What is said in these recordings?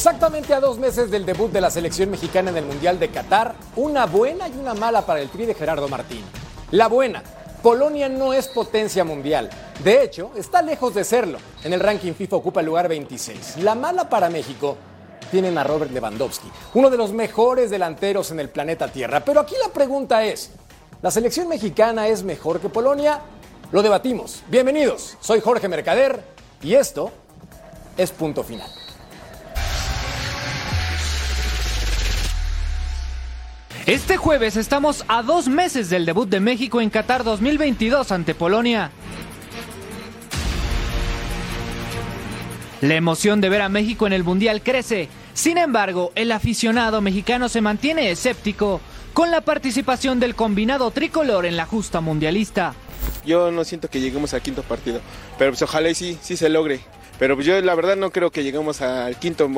Exactamente a dos meses del debut de la selección mexicana en el Mundial de Qatar, una buena y una mala para el tri de Gerardo Martín. La buena, Polonia no es potencia mundial. De hecho, está lejos de serlo. En el ranking FIFA ocupa el lugar 26. La mala para México, tienen a Robert Lewandowski, uno de los mejores delanteros en el planeta Tierra. Pero aquí la pregunta es, ¿la selección mexicana es mejor que Polonia? Lo debatimos. Bienvenidos, soy Jorge Mercader y esto es punto final. Este jueves estamos a dos meses del debut de México en Qatar 2022 ante Polonia. La emoción de ver a México en el Mundial crece. Sin embargo, el aficionado mexicano se mantiene escéptico con la participación del combinado tricolor en la justa mundialista. Yo no siento que lleguemos al quinto partido, pero pues ojalá y sí, sí se logre. Pero pues yo la verdad no creo que lleguemos al quinto,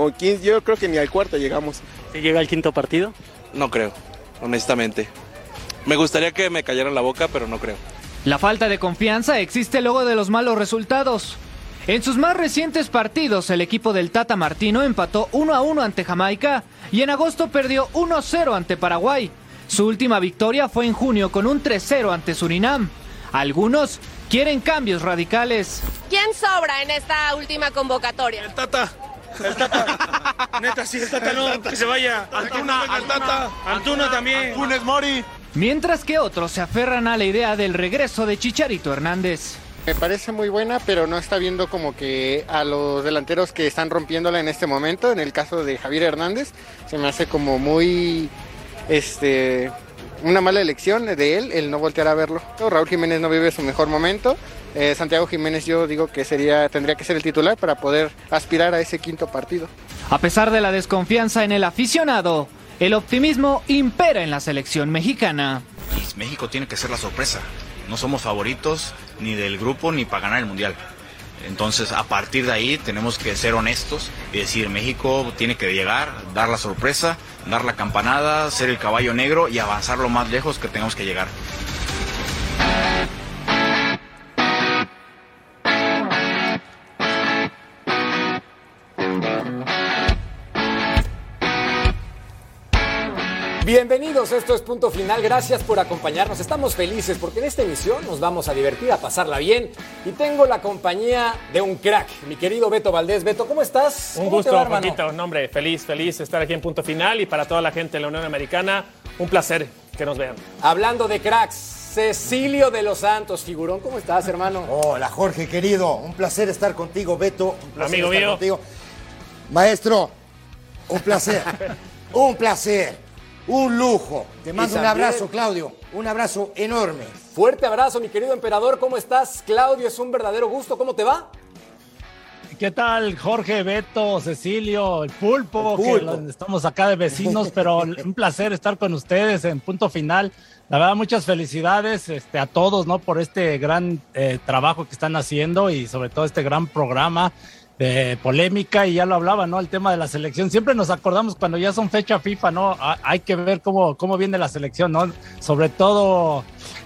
yo creo que ni al cuarto llegamos. ¿Se llega al quinto partido? No creo, honestamente. Me gustaría que me callaran la boca, pero no creo. La falta de confianza existe luego de los malos resultados. En sus más recientes partidos, el equipo del Tata Martino empató 1 a 1 ante Jamaica y en agosto perdió 1 a 0 ante Paraguay. Su última victoria fue en junio con un 3-0 ante Surinam. Algunos quieren cambios radicales. ¿Quién sobra en esta última convocatoria? El Tata. El Tata. Neta, sí, el Tata no. Que se vaya. Antuna, al Tata. Antuna también. Funes Mori. Mientras que otros se aferran a la idea del regreso de Chicharito Hernández. Me parece muy buena, pero no está viendo como que a los delanteros que están rompiéndola en este momento. En el caso de Javier Hernández, se me hace como muy este una mala elección de él el no voltear a verlo. Raúl Jiménez no vive su mejor momento. Eh, Santiago Jiménez yo digo que sería tendría que ser el titular para poder aspirar a ese quinto partido. A pesar de la desconfianza en el aficionado, el optimismo impera en la selección mexicana. México tiene que ser la sorpresa. No somos favoritos ni del grupo ni para ganar el mundial. Entonces, a partir de ahí tenemos que ser honestos y decir, México tiene que llegar, dar la sorpresa, dar la campanada, ser el caballo negro y avanzar lo más lejos que tengamos que llegar. Bienvenidos, esto es Punto Final, gracias por acompañarnos, estamos felices porque en esta emisión nos vamos a divertir, a pasarla bien y tengo la compañía de un crack, mi querido Beto Valdés. Beto, ¿cómo estás? Un gusto, Paquito, nombre, feliz, feliz estar aquí en Punto Final y para toda la gente de la Unión Americana, un placer que nos vean. Hablando de cracks, Cecilio de los Santos, figurón, ¿cómo estás, hermano? Hola, Jorge, querido, un placer estar contigo, Beto, un placer Amigo estar mío. contigo. Maestro, un placer, un placer. Un lujo. Te mando un abrazo, Claudio. Un abrazo enorme. Fuerte abrazo, mi querido emperador, ¿cómo estás? Claudio, es un verdadero gusto, ¿cómo te va? ¿Qué tal, Jorge, Beto, Cecilio, el pulpo? El pulpo. Que estamos acá de vecinos, pero un placer estar con ustedes en punto final. La verdad, muchas felicidades este, a todos, ¿no? Por este gran eh, trabajo que están haciendo y sobre todo este gran programa de polémica y ya lo hablaba, ¿no? El tema de la selección. Siempre nos acordamos cuando ya son fecha FIFA, ¿no? Ha- Hay que ver cómo, cómo viene la selección, ¿no? Sobre todo,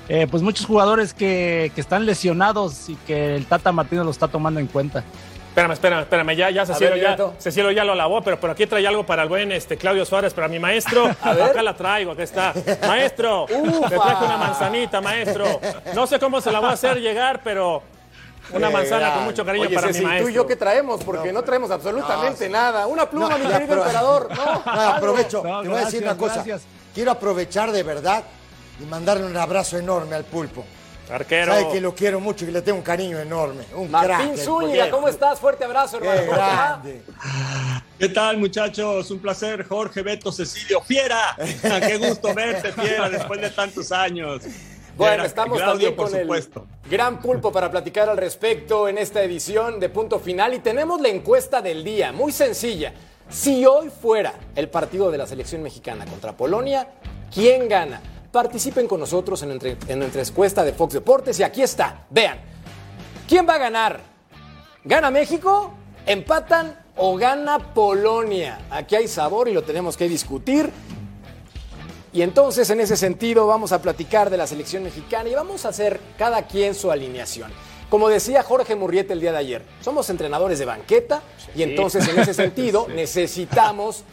eh, pues muchos jugadores que, que están lesionados y que el Tata Martino lo está tomando en cuenta. Espérame, espérame, espérame, ya, ya Cecilio, ver, ya. Cecilio ya lo lavó, pero por aquí trae algo para el buen este, Claudio Suárez, para mi maestro. ver. Acá la traigo, acá está. Maestro, Ufa. te traje una manzanita, maestro. No sé cómo se la voy a hacer llegar, pero una Qué manzana con mucho cariño Oye, para Ceci, mi tú y maestro. yo qué traemos, porque no, traemos absolutamente nada. Una pluma, No, mi querido pero- emperador. No, aprovecho, No, te voy a decir una cosa. gracias. Quiero aprovechar de verdad y mandarle un abrazo enorme al pulpo. Arquero. Sabe que lo quiero mucho y que le tengo un cariño enorme. Un Martín crack, Zúñiga. ¿cómo estás? Fuerte abrazo, hermano. Qué. ¿Qué tal, muchachos? Un placer, Jorge, Beto, Cecilio. ¡Fiera! ¡Qué gusto verte, Fiera, después de tantos años! Bueno, estamos Claudio, también por con supuesto. el gran pulpo para platicar al respecto en esta edición de Punto Final y tenemos la encuesta del día, muy sencilla. Si hoy fuera el partido de la selección mexicana contra Polonia, ¿quién gana? Participen con nosotros en, entre- en nuestra encuesta de Fox Deportes y aquí está, vean. ¿Quién va a ganar? ¿Gana México? ¿Empatan o gana Polonia? Aquí hay sabor y lo tenemos que discutir. Y entonces, en ese sentido, vamos a platicar de la selección mexicana y vamos a hacer cada quien su alineación. Como decía Jorge Murrieta el día de ayer, somos entrenadores de banqueta y entonces en ese sentido necesitamos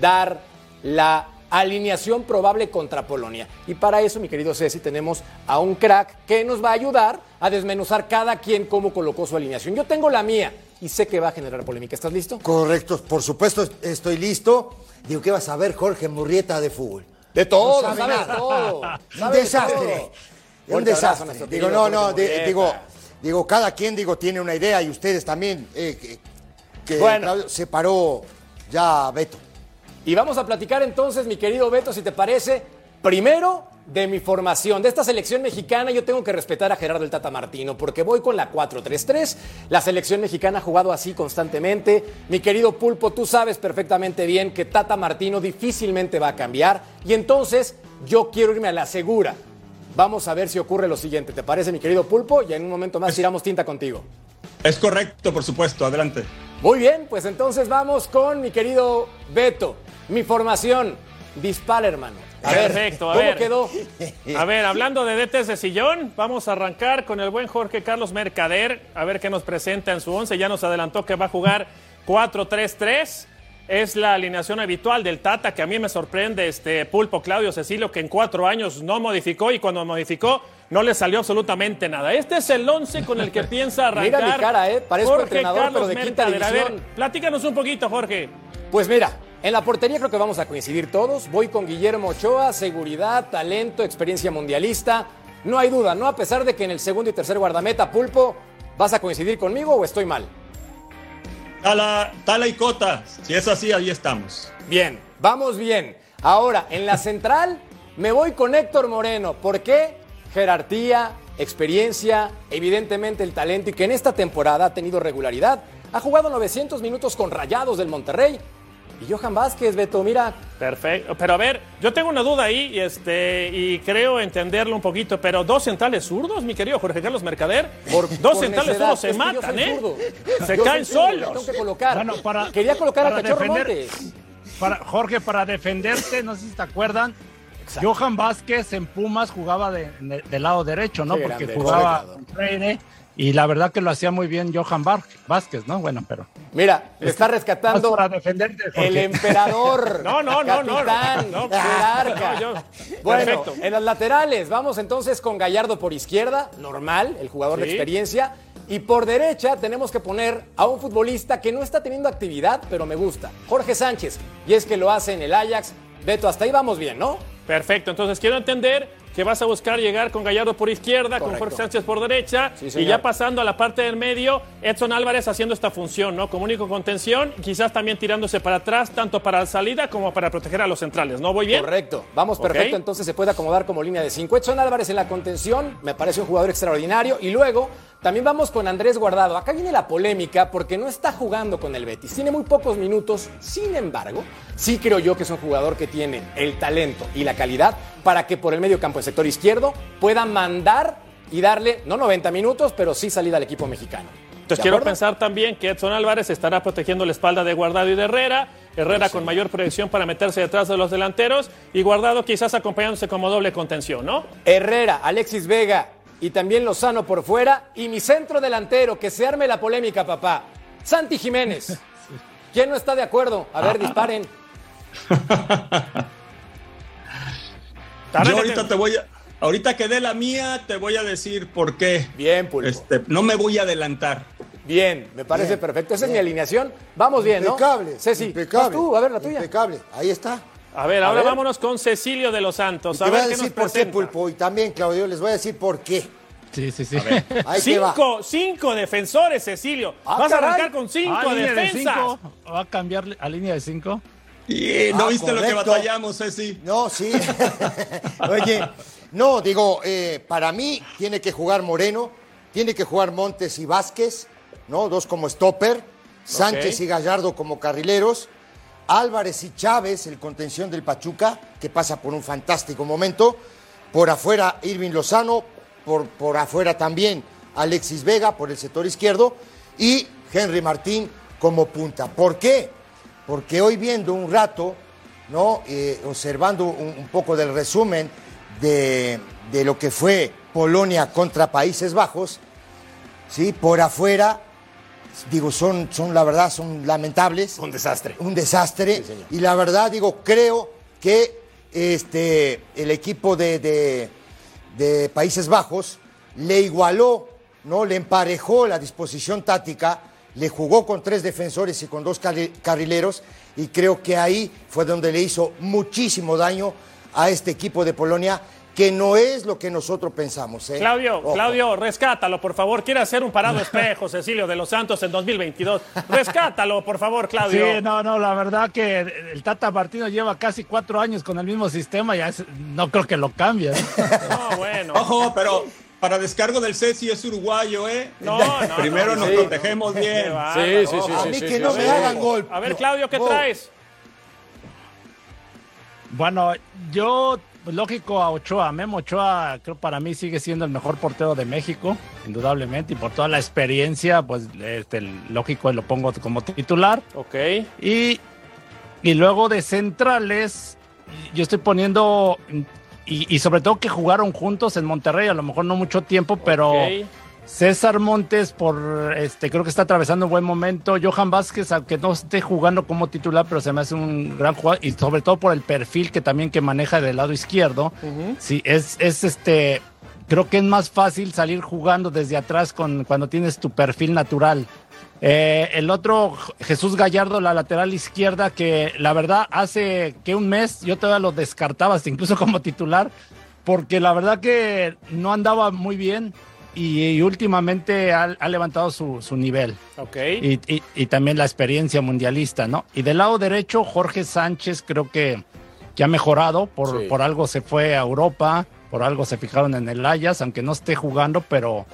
dar la alineación probable contra Polonia. Y para eso, mi querido Ceci, tenemos a un crack que nos va a ayudar a desmenuzar cada quien cómo colocó su alineación. Yo tengo la mía y sé que va a generar polémica. ¿Estás listo? Correcto, por supuesto estoy listo. Digo, ¿qué vas a ver, Jorge Murrieta de fútbol? De todo, No sabe nada. todo. Un sabes desastre. todo. Un desastre. Digo, no, no, de- digo, digo, cada quien digo tiene una idea y ustedes también. eh, que que Bueno. Se paró ya Beto. Y vamos a platicar entonces, mi querido Beto, si te parece, primero de mi formación, de esta selección mexicana, yo tengo que respetar a Gerardo el Tata Martino, porque voy con la 4-3-3. La selección mexicana ha jugado así constantemente. Mi querido Pulpo, tú sabes perfectamente bien que Tata Martino difícilmente va a cambiar. Y entonces yo quiero irme a la segura. Vamos a ver si ocurre lo siguiente. ¿Te parece, mi querido Pulpo? Y en un momento más tiramos tinta contigo. Es correcto, por supuesto, adelante. Muy bien, pues entonces vamos con mi querido Beto. Mi formación. Dispara, hermano. A ver, Perfecto, a ¿cómo ver. quedó? A ver, hablando de DTs de sillón, vamos a arrancar con el buen Jorge Carlos Mercader, a ver qué nos presenta en su 11. Ya nos adelantó que va a jugar 4-3-3. Es la alineación habitual del Tata, que a mí me sorprende, este Pulpo Claudio Cecilio, que en cuatro años no modificó y cuando modificó no le salió absolutamente nada. Este es el 11 con el que piensa Mira arrancar. mi cara, ¿eh? Parezco Jorge entrenador, Carlos pero de quinta Mercader. A ver, división. platícanos un poquito, Jorge. Pues mira, en la portería creo que vamos a coincidir todos. Voy con Guillermo Ochoa, seguridad, talento, experiencia mundialista. No hay duda, ¿no? A pesar de que en el segundo y tercer guardameta, Pulpo, ¿vas a coincidir conmigo o estoy mal? Tala, tala y cota. Si es así, ahí estamos. Bien, vamos bien. Ahora, en la central me voy con Héctor Moreno. ¿Por qué? Jerarquía, experiencia, evidentemente el talento y que en esta temporada ha tenido regularidad. Ha jugado 900 minutos con Rayados del Monterrey. Y Johan Vázquez, Beto, mira, Perfecto. Pero a ver, yo tengo una duda ahí y, este, y creo entenderlo un poquito, pero dos centrales zurdos, mi querido Jorge Carlos Mercader, por dos por centrales zurdos se matan, ¿eh? zurdo. Se Yo caen solos. Tengo que colocar. Bueno, para- Quería colocar a para Cachorro defender- Montes. Para, Jorge, para defenderte, no sé si te acuerdan, Johan Vázquez en Pumas jugaba de- de- del lado derecho, ¿no? Qué Porque grande, jugaba con Freire y la verdad que lo hacía muy bien Johan Var- Vázquez, ¿no? Bueno, pero Mira, está rescatando para defenderte, el emperador. No, no, no, no. capitán, No, no, yo- Bueno, Perfecto. en las laterales, vamos entonces con Gallardo por izquierda, normal, el jugador de experiencia. Y por derecha tenemos que poner a un futbolista que no está teniendo actividad, pero me gusta. Jorge Sánchez. Y es que lo hace en el Ajax. Beto, hasta ahí vamos bien, ¿no? Perfecto, entonces quiero entender que vas a buscar llegar con Gallardo por izquierda, con. Jorge Sánchez por derecha, Sí, y ya pasando a la parte del medio, Edson Álvarez haciendo esta función, ¿no? Como único contención, quizás también tirándose para atrás, tanto para la salida como para proteger a los centrales, ¿no? ¿Voy bien? Correcto. Vamos perfecto. Entonces se puede acomodar como línea de 5. Edson Álvarez en la contención. Me parece un jugador extraordinario. Y luego también vamos con Andrés Guardado. Acá viene la polémica porque no está jugando con el Betis. Tiene muy pocos minutos. Sin embargo, sí creo yo que es un jugador que tiene el talento y la calidad para que por el medio campo, el sector izquierdo, pueda mandar y darle, no 90 minutos, pero sí salida al equipo mexicano. Entonces ¿De quiero pensar también que Edson Álvarez estará protegiendo la espalda de Guardado y de Herrera. Herrera con mayor proyección para meterse detrás de los delanteros y Guardado quizás acompañándose como doble contención, ¿no? Herrera, Alexis Vega y también Lozano por fuera. Y mi centro delantero, que se arme la polémica, papá. Santi Jiménez. ¿Quién no está de acuerdo? A ver, disparen. Yo ahorita te voy a. Ahorita que dé la mía, te voy a decir por qué. Bien, Pulpo. Este, no me voy a adelantar. Bien, me parece Bien, perfecto. Esa es mi alineación. Vamos bien, ¿no? Impecable. Ceci, impecable. tú, a ver la tuya. Impecable. Ahí está. A ver, A ahora ver. vámonos con Cecilio de los Santos. Te A voy ver a qué nos decir por qué. Pulpo. Y también, Claudio, les voy a decir por qué. Sí, sí, sí. Ahí te va. Cinco, cinco defensores, Cecilio. Ah, Vas a arrancar con cinco Ah, de defensas. cinco. Va a cambiar a línea de cinco. Y ¿No Ah, viste lo que batallamos, Ceci? No, sí. Oye, no, digo, eh, para mí tiene que jugar Moreno, tiene que jugar Montes y Vázquez, ¿no? Dos como stopper, Sánchez y Gallardo como carrileros, Álvarez y Chávez, el contención del Pachuca, que pasa por un fantástico momento, por afuera Irving Lozano, por, por afuera también Alexis Vega por el sector izquierdo y Henry Martín como punta. ¿Por qué? Porque hoy viendo un rato, ¿no? Eh, observando un, un poco del resumen de, de lo que fue Polonia contra Países Bajos, ¿sí? Por afuera, digo, son, son la verdad, son lamentables. Un desastre. Un desastre. y la verdad, digo, creo que este, el equipo de, de- de Países Bajos le igualó, ¿no? Le emparejó la disposición táctica, le jugó con tres defensores y con dos carri- carrileros, y creo que ahí fue donde le hizo muchísimo daño a este equipo de Polonia, que no es lo que nosotros pensamos. ¿eh? Claudio, Ojo. Claudio, rescátalo, por favor. Quiere hacer un parado espejo, Cecilio de los Santos en 2022. Rescátalo, por favor, Claudio. Sí, no, no, la verdad que el Tata Martino lleva casi cuatro años con el mismo sistema, ya es- no creo que lo cambie. ¿eh? No, bueno. Ojo, pero para descargo del Ceci es uruguayo, ¿eh? No, no, Primero no, nos sí. protegemos Qué bien. Sí, sí, sí, A sí, mí sí, que sí, no sí. me hagan gol. A ver, Claudio, ¿qué traes? Bueno, yo, lógico, a Ochoa, Memo Ochoa, creo para mí sigue siendo el mejor portero de México, indudablemente, y por toda la experiencia, pues, este, lógico, lo pongo como titular. Ok. Y, y luego de centrales, yo estoy poniendo, y, y sobre todo que jugaron juntos en Monterrey, a lo mejor no mucho tiempo, pero Ok. César Montes, por este, creo que está atravesando un buen momento. Johan Vázquez, aunque no esté jugando como titular, pero se me hace un gran jugador, y sobre todo por el perfil que también que maneja del lado izquierdo. Sí, es, es este. Creo que es más fácil salir jugando desde atrás con, cuando tienes tu perfil natural. Eh, el otro, Jesús Gallardo, la lateral izquierda, que la verdad hace que un mes yo todavía lo descartaba, incluso como titular, porque la verdad que no andaba muy bien y, y últimamente ha, ha levantado su, su nivel. Ok. Y, y- y también la experiencia mundialista, ¿no? Y del lado derecho, Jorge Sánchez creo que, que ha mejorado, por, Sí. por algo se fue a Europa, por algo se fijaron en el Ayas, aunque no esté jugando, pero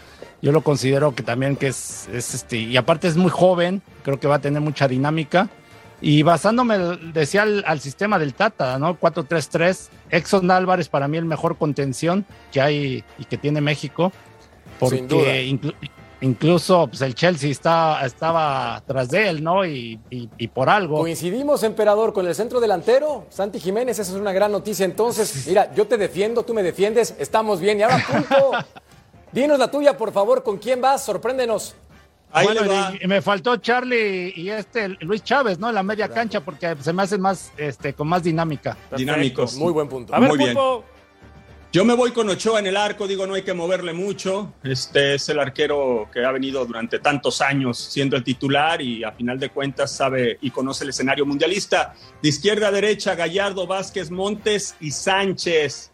yo lo considero que también que es, es este, y aparte es muy joven, creo que va a tener mucha dinámica. Y basándome, decía, al, al sistema del Tata, ¿no? 4-3-3, Exxon Álvarez para mí el mejor contención que hay y que tiene México, Sin duda. porque inclu- incluso pues, el Chelsea está, estaba tras de él, ¿no? Y, y- y por algo. Coincidimos, emperador, con el centro delantero, Santi Jiménez, esa es una gran noticia. Entonces, mira, yo te defiendo, tú me defiendes, estamos bien. Y ahora, punto. Dinos la tuya, por favor, ¿con quién vas? Sorpréndenos. Ahí Bueno, y, me faltó Charlie y este Luis Chávez, ¿no? En la media cancha, porque se me hace más, este, con más dinámica. Dinámicos. Muy buen punto. A ver, Muy bien. Pulpo. Yo me voy con Ochoa en el arco, digo, no hay que moverle mucho. Este es el arquero que ha venido durante tantos años siendo el titular y a final de cuentas sabe y conoce el escenario mundialista. De izquierda a derecha, Gallardo, Vázquez, Montes y Sánchez.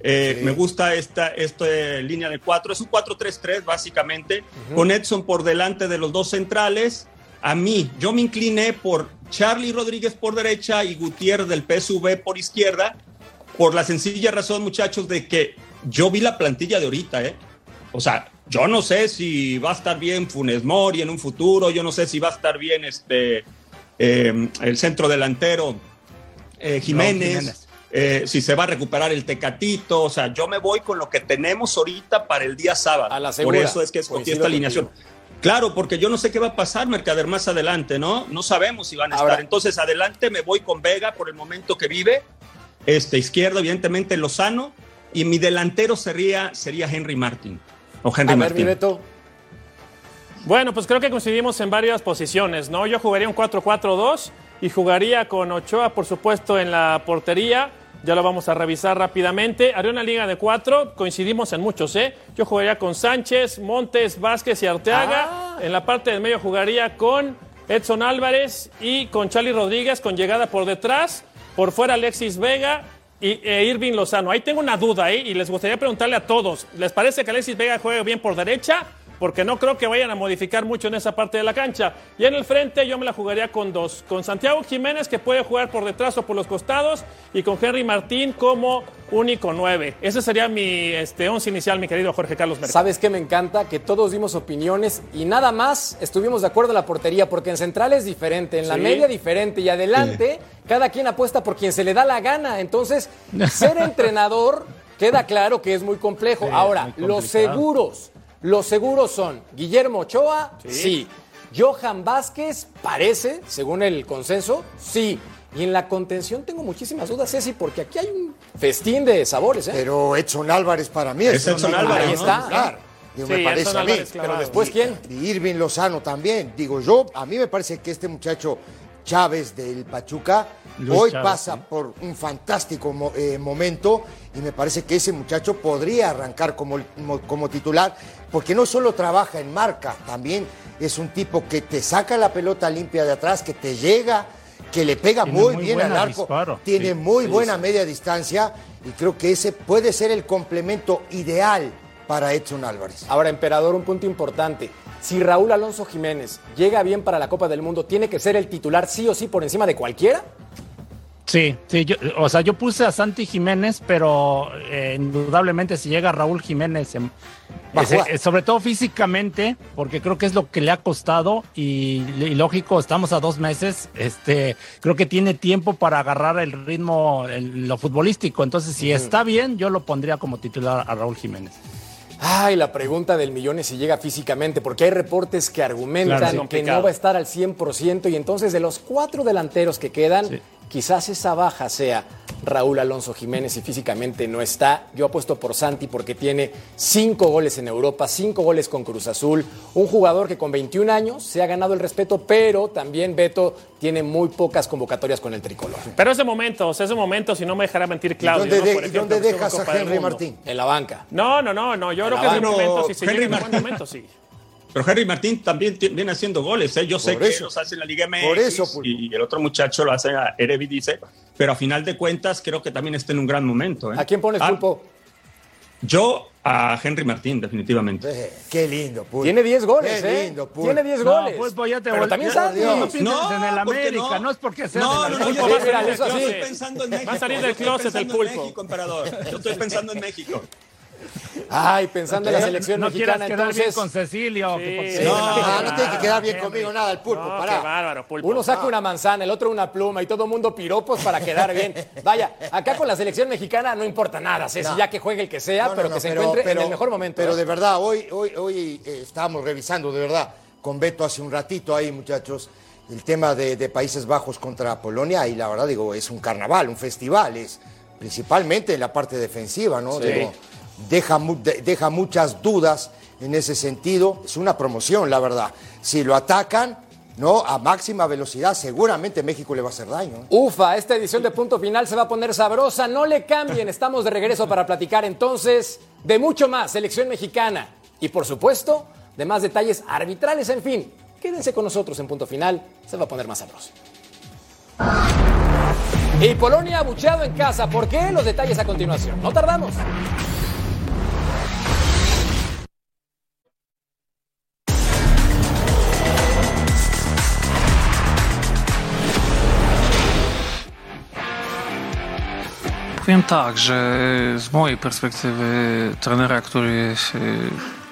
Eh, Me gusta esta, esta línea de cuatro. Es un 4-3-3 básicamente, con Edson por delante de los dos centrales. A mí, yo me incliné por Charlie Rodríguez por derecha y Gutiérrez del PSV por izquierda, por la sencilla razón, muchachos, de que yo vi la plantilla de ahorita, ¿eh? O sea, yo no sé si va a estar bien Funes Mori en un futuro, yo no sé si va a estar bien este eh, el centro delantero eh, Jiménez, Jiménez. eh, si se va a recuperar el Tecatito, o sea, yo me voy con lo que tenemos ahorita para el día sábado. A la Por eso es que escogí esta alineación. Claro, porque yo no sé qué va a pasar, Mercader, más adelante, ¿no? No sabemos si van a Ahora- estar. Entonces, adelante me voy con Vega por el momento que vive. Este, izquierdo, evidentemente, Lozano. Y mi delantero sería, sería Henry Martin. O Henry A ver, Martin. mi Beto. Bueno, pues creo que coincidimos en varias posiciones, ¿no? Yo jugaría un 4-4-2 y jugaría con Ochoa, por supuesto, en la portería. Ya lo vamos a revisar rápidamente. Haría una liga de cuatro, coincidimos en muchos, ¿eh? Yo jugaría con Sánchez, Montes, Vázquez y Arteaga. Ah. En la parte del medio jugaría con Edson Álvarez y con Charlie Rodríguez con llegada por detrás. Por fuera Alexis Vega y, e Irving Lozano. Ahí tengo una duda ¿eh? y les gustaría preguntarle a todos. ¿Les parece que Alexis Vega juegue bien por derecha? Porque no creo que vayan a modificar mucho en esa parte de la cancha. Y en el frente yo me la jugaría con dos. Con Santiago Jiménez que puede jugar por detrás o por los costados y con Henry Martín como único nueve. Ese sería mi este, once inicial, mi querido Jorge Carlos Mercado. ¿Sabes qué me encanta? Que todos dimos opiniones y nada más estuvimos de acuerdo en la portería, porque en central es diferente, en la Sí. media diferente y adelante cada quien apuesta por quien se le da la gana. Entonces, ser entrenador queda claro que es muy complejo. Sí, Ahora, muy los seguros, los seguros son Guillermo Ochoa, sí. Johan Vázquez, parece, según el consenso, sí. Y en la contención tengo muchísimas dudas, Ceci, porque aquí hay un festín de sabores, ¿eh? Pero Edson Álvarez para mí Es Edson Álvarez, Ahí ¿no? está. Claro. Digo, Sí, me parece Edson a mí. Álvarez. Pero después, ¿quién? Y Irving Lozano también. Digo yo, a mí me parece que este muchacho Chávez del Pachuca Luis hoy Chávez, pasa sí. por un fantástico mo- eh, momento y me parece que ese muchacho podría arrancar como, como titular porque no solo trabaja en marca, también es un tipo que te saca la pelota limpia de atrás, que te llega, que le pega muy, muy bien al arco, disparo. tiene Sí, muy sí, buena sí. media distancia y creo que ese puede ser el complemento ideal para Edson Álvarez. Ahora, emperador, un punto importante. Si Raúl Alonso Jiménez llega bien para la Copa del Mundo, ¿tiene que ser el titular sí o sí por encima de cualquiera? Sí, sí, yo, o sea, yo puse a Santi Jiménez, pero eh, indudablemente si llega Raúl Jiménez, ese- eh, sobre todo físicamente, porque creo que es lo que le ha costado y, y lógico, estamos a dos meses, este, creo que tiene tiempo para agarrar el ritmo, el- lo futbolístico, entonces si está bien, yo lo pondría como titular a Raúl Jiménez. Ay, la pregunta del millón es si llega físicamente, porque hay reportes que argumentan Claro, sí. que no va a estar al 100% y entonces de los cuatro delanteros que quedan, Sí. Quizás esa baja sea Raúl Alonso Jiménez y físicamente no está. Yo apuesto por Santi porque tiene cinco goles en Europa, cinco goles con Cruz Azul, un jugador que con 21 años se ha ganado el respeto, pero también Beto tiene muy pocas convocatorias con el tricolor. Pero ese momento, o sea, ese momento, si no me dejará mentir Claudio. ¿Dónde, ¿no? de- y ejemplo, dónde estuvo en dejas a Henry. Martín? En la banca. No, no, no, no. Yo En creo que es un banca. momento, si se Henry llega en buen momento, sí. Pero Henry Martín también viene haciendo goles. ¿eh? Yo sé Por que eso. los hace en la Liga MX Por eso, Pulpo. y el otro muchacho lo hace a Eredivisie, pero a final de cuentas creo que también está en un gran momento. ¿eh? ¿A quién pones Ah, pulpo? Yo a Henry Martín, definitivamente. Eh, qué lindo, Pulpo. Tiene 10 goles, Qué ¿eh? lindo, Pulpo. Tiene 10 No, goles. Pulpo, ya te Pero también Santi. No No, en el ¿por América, no? no? es porque sea No, no, no, yo, yo estoy pensando en Va a México. salir del closet el pulpo. México, emperador. Yo estoy pensando en México. Ay, pensando en la selección no quieras mexicana, quedar bien entonces con Cecilio. que Sí. No, no, tiene que quedar bien conmigo nada el pulpo, No, qué pará. bárbaro, pulpo. uno saca una manzana, el otro una pluma y todo mundo piropos para quedar bien. Vaya, acá con la selección mexicana no importa nada, Ceci, No. ya que juegue el que sea, No, no, pero no, que se encuentre en el mejor momento. Pero ¿eh? de verdad, hoy, hoy, hoy eh, estábamos revisando, de verdad, con Beto hace un ratito ahí, muchachos, el tema de, de Países Bajos contra Polonia, y la verdad, digo, es un carnaval, un festival, es principalmente en la parte defensiva, ¿no? Sí. Digo, deja, deja muchas dudas en ese sentido. Es una promoción, la verdad. Si lo atacan, ¿no? A máxima velocidad, seguramente México le va a hacer daño. Ufa, esta edición de Punto Final se va a poner sabrosa. No le cambien, estamos de regreso para platicar entonces de mucho más, selección mexicana. Y por supuesto, de más detalles arbitrales, en fin. Quédense con nosotros en Punto Final, se va a poner más sabroso. Y Polonia abucheado en casa. ¿Por qué? Los detalles a continuación. No tardamos. Powiem tak, że z mojej perspektywy trenera, który e,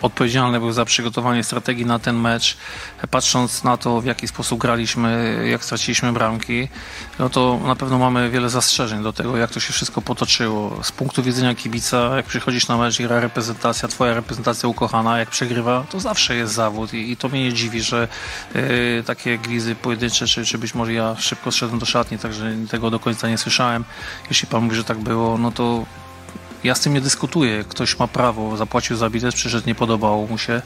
odpowiedzialny był za przygotowanie strategii na ten mecz, patrząc na to, w jaki sposób graliśmy, jak straciliśmy bramki, no to na pewno mamy wiele zastrzeżeń do tego, jak to się wszystko potoczyło. Z punktu widzenia kibica, jak przychodzisz na mecz i gra reprezentacja, twoja reprezentacja ukochana, jak przegrywa, to zawsze jest zawód i, i to mnie nie dziwi, że e, takie gwizy pojedyncze, czy, czy być może ja szybko szedłem do szatni, także tego do końca nie słyszałem. Jeśli pan mówi, że tak było, no to ja z tym nie dyskutuję. Ktoś ma prawo, zapłacił za bilet, przyszedł, nie podobało mu się.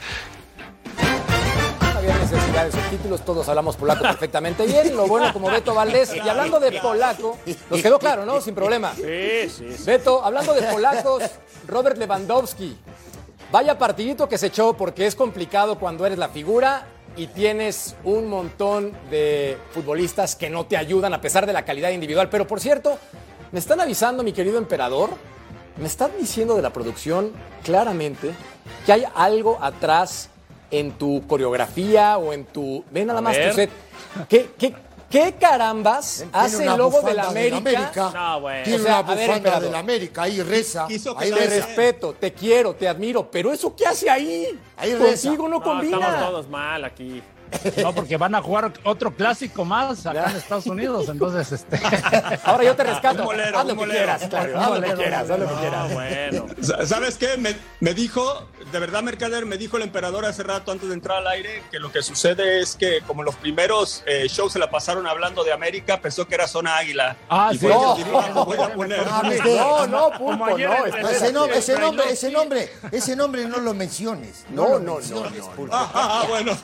No había necesidad de subtítulos, todos hablamos polaco perfectamente bien. Lo bueno como Beto Valdés. Y hablando de polaco, nos quedó claro, ¿no? Sin problema. Sí, sí, sí. Beto, hablando de polacos, Robert Lewandowski. Vaya partidito que se echó porque es complicado cuando eres la figura y tienes un montón de futbolistas que no te ayudan a pesar de la calidad individual. Pero por cierto, me están avisando, mi querido emperador, me están diciendo de la producción claramente que hay algo atrás en tu coreografía o en tu... Ve nada A más ver. tu set. ¿Qué, qué, qué carambas Tiene hace el logo de la del América? No, bueno. Tiene O sea, una a ver, bufanda de la América, ahí reza. Ahí Te respeto, te quiero, te admiro, pero eso qué hace ahí? Ahí reza. Contigo no No, combina. estamos todos mal aquí. No, porque van a jugar otro clásico más acá en Estados Unidos, entonces este. Ahora yo te rescato. Un bolero, haz lo un que bolero. quieras, Claudio, Un haz lo que quieras, haz lo que No, quieras. bueno. ¿Sabes qué? Me, me, dijo, de verdad, Mercader, me dijo el emperador hace rato antes de entrar al aire que lo que sucede es que, como los primeros eh, shows se la pasaron hablando de América, pensó que era zona águila. Ah, y sí. no, no, voy a poner. no, no, pulpo, no. Ese nombre, ese nombre, ese nombre, ese nombre no lo menciones. No, no, no, no. Ah, bueno.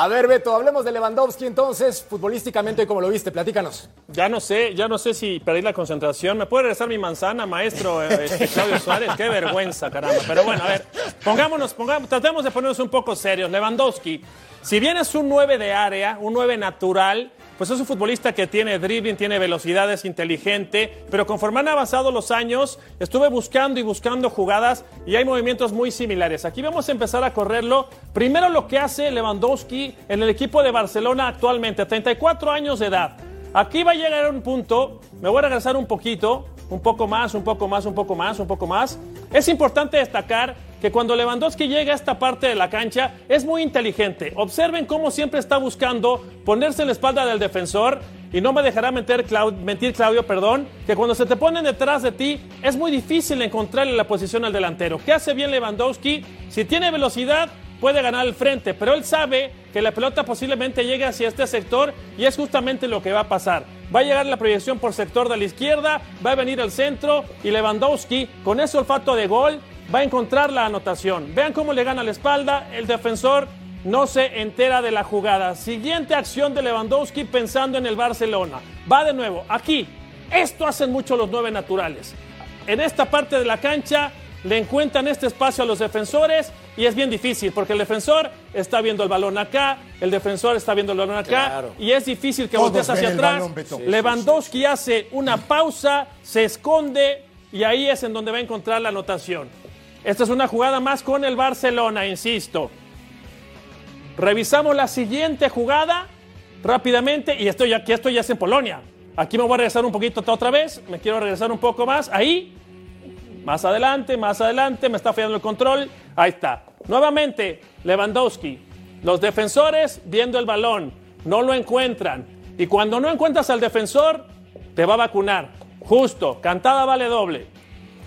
A ver, Beto, hablemos de Lewandowski entonces, futbolísticamente, ¿cómo lo viste? Platícanos. Ya no sé, ya no sé si perdí la concentración. ¿Me puede regresar mi manzana, maestro eh, este, Claudio Suárez? Qué vergüenza, caramba. Pero bueno, a ver, pongámonos, pongamos, tratemos de ponernos un poco serios. Lewandowski, si bien es un 9 de área, un 9 natural, pues es un futbolista que tiene dribbling, tiene velocidad, es inteligente, pero conforme han avanzado los años, estuve buscando y buscando jugadas y hay movimientos muy similares. Aquí vamos a empezar a correrlo. Primero lo que hace Lewandowski en el equipo de Barcelona actualmente, 34 años de edad. Aquí va a llegar a un punto, me voy a regresar un poquito, un poco más, un poco más, un poco más, un poco más. Es importante destacar que cuando Lewandowski llega a esta parte de la cancha es muy inteligente. Observen cómo siempre está buscando ponerse en la espalda del defensor y no me dejará mentir, mentir Claudio, perdón, que cuando se te ponen detrás de ti es muy difícil encontrarle la posición al delantero. ¿Qué hace bien Lewandowski? Si tiene velocidad, puede ganar el frente, pero él sabe que la pelota posiblemente llegue hacia este sector y es justamente lo que va a pasar. Va a llegar la proyección por sector de la izquierda, va a venir al centro y Lewandowski, con ese olfato de gol, va a encontrar la anotación. Vean cómo le gana la espalda, el defensor no se entera de la jugada. Siguiente acción de Lewandowski pensando en el Barcelona. Va de nuevo, aquí. Esto hacen mucho los nueve naturales. En esta parte de la cancha le encuentran este espacio a los defensores y es bien difícil porque el defensor está viendo el balón acá, el defensor está viendo el balón acá Claro. y es difícil que voltees hacia atrás. balón, Beto. Sí, sí, Lewandowski hace una pausa, se esconde y ahí es en donde va a encontrar la anotación. Esta es una jugada más con el Barcelona, insisto. Revisamos la siguiente jugada rápidamente y estoy aquí, esto ya es en Polonia. Aquí me voy a regresar un poquito otra vez, me quiero regresar un poco más. Ahí, más adelante, más adelante, me está fallando el control. Ahí está. Nuevamente, Lewandowski. Los defensores viendo el balón, no lo encuentran. Y cuando no encuentras al defensor, te va a vacunar. Justo, cantada vale doble.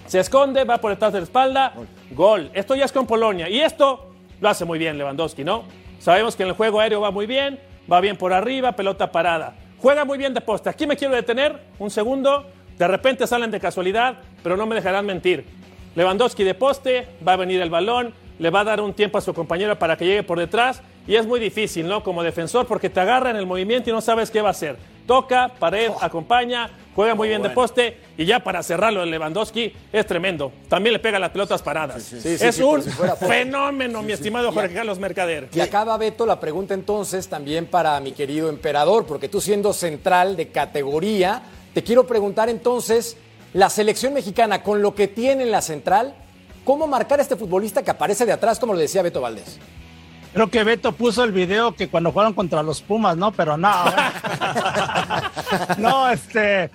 Se esconde, va por detrás de la espalda, gol. Esto ya es con Polonia. Y esto lo hace muy bien Lewandowski, ¿no? Sabemos que en el juego aéreo va muy bien, va bien por arriba, pelota parada. Juega muy bien de poste. Aquí me quiero detener un segundo. De repente salen de casualidad, pero no me dejarán mentir. Lewandowski de poste, va a venir el balón, le va a dar un tiempo a su compañero para que llegue por detrás. Y es muy difícil, ¿no? Como defensor, porque te agarra en el movimiento y no sabes qué va a hacer. Toca, pared, acompaña, juega muy bien de poste. Y ya para cerrarlo, el Lewandowski es tremendo. También le pega las pelotas paradas. sí, sí, es sí, un si fenómeno, mi estimado Jorge Carlos Mercader. Y acaba Beto la pregunta entonces también para mi querido emperador, porque tú siendo central de categoría, te quiero preguntar entonces, la selección mexicana con lo que tiene en la central, ¿cómo marcar a este futbolista que aparece de atrás, como lo decía Beto Valdés? Creo que Beto puso el video que cuando jugaron contra los Pumas, ¿no? Pero no. no, este.